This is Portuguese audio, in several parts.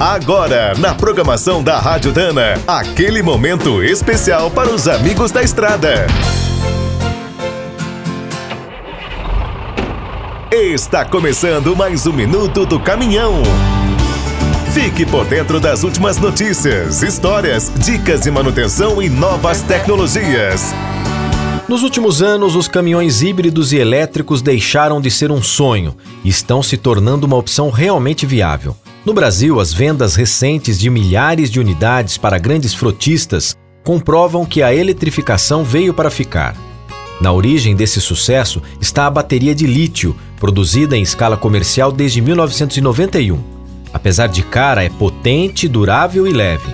Agora, na programação da Rádio Dana, aquele momento especial para os amigos da estrada. Está começando mais um minuto do caminhão. Fique por dentro das últimas notícias, histórias, dicas de manutenção e novas tecnologias. Nos últimos anos, os caminhões híbridos e elétricos deixaram de ser um sonho e estão se tornando uma opção realmente viável. No Brasil, as vendas recentes de milhares de unidades para grandes frotistas comprovam que a eletrificação veio para ficar. Na origem desse sucesso está a bateria de lítio, produzida em escala comercial desde 1991. Apesar de cara, é potente, durável e leve.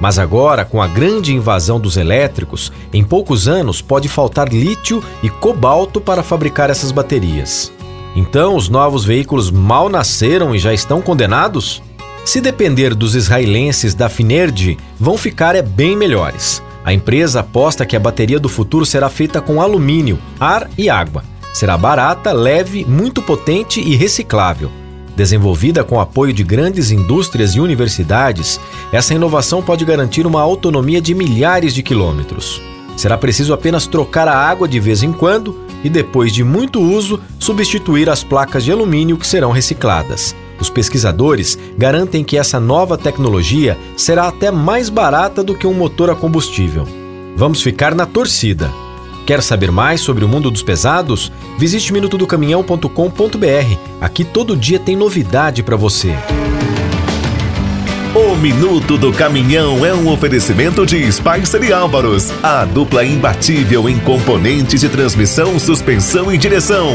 Mas agora, com a grande invasão dos elétricos, em poucos anos pode faltar lítio e cobalto para fabricar essas baterias. Então, os novos veículos mal nasceram e já estão condenados? Se depender dos israelenses da Finerdi, vão ficar é bem melhores. A empresa aposta que a bateria do futuro será feita com alumínio, ar e água. Será barata, leve, muito potente e reciclável. Desenvolvida com apoio de grandes indústrias e universidades, essa inovação pode garantir uma autonomia de milhares de quilômetros. Será preciso apenas trocar a água de vez em quando e, depois de muito uso, substituir as placas de alumínio que serão recicladas. Os pesquisadores garantem que essa nova tecnologia será até mais barata do que um motor a combustível. Vamos ficar na torcida. Quer saber mais sobre o mundo dos pesados? Visite minutodocaminhão.com.br. Aqui todo dia tem novidade para você. O Minuto do Caminhão é um oferecimento de Spicer e Álvaros, a dupla imbatível em componentes de transmissão, suspensão e direção.